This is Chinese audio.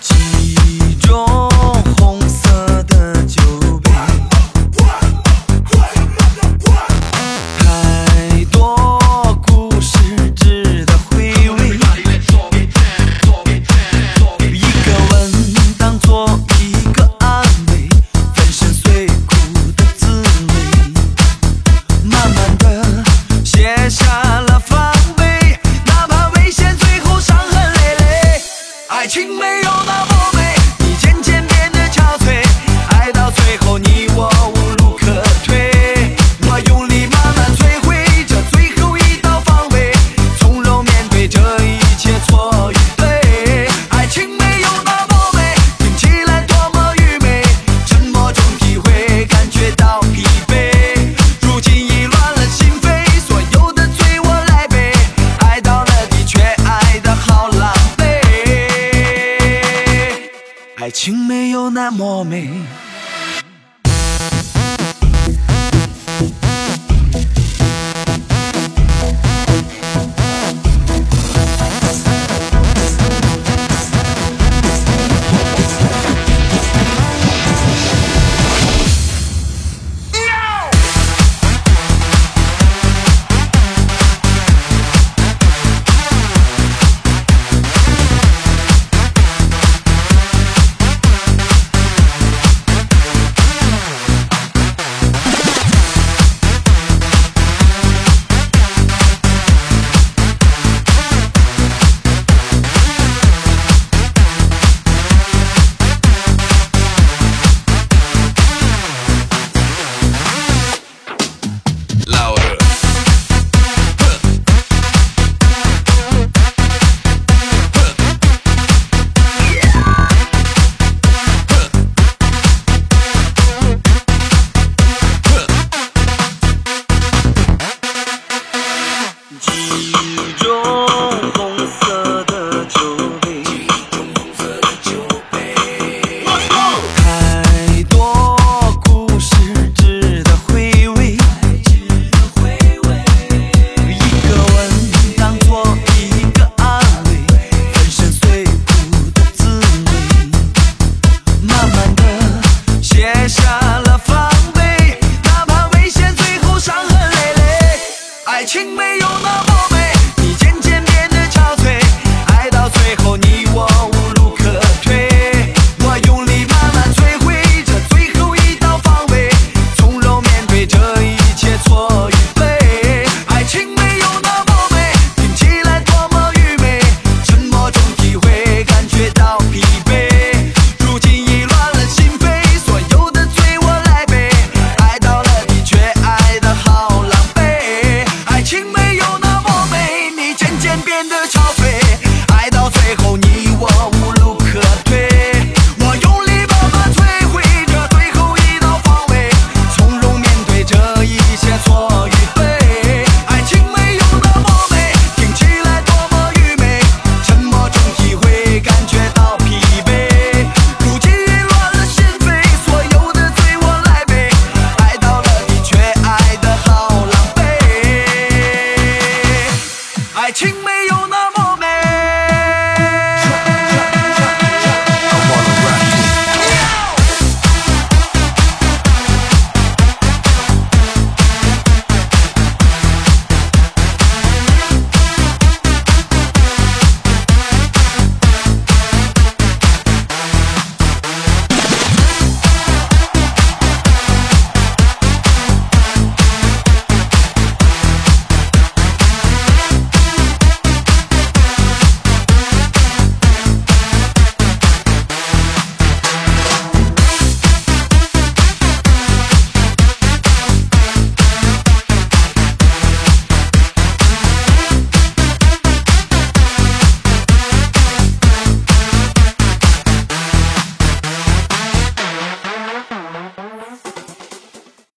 其中。moment 情没有那么。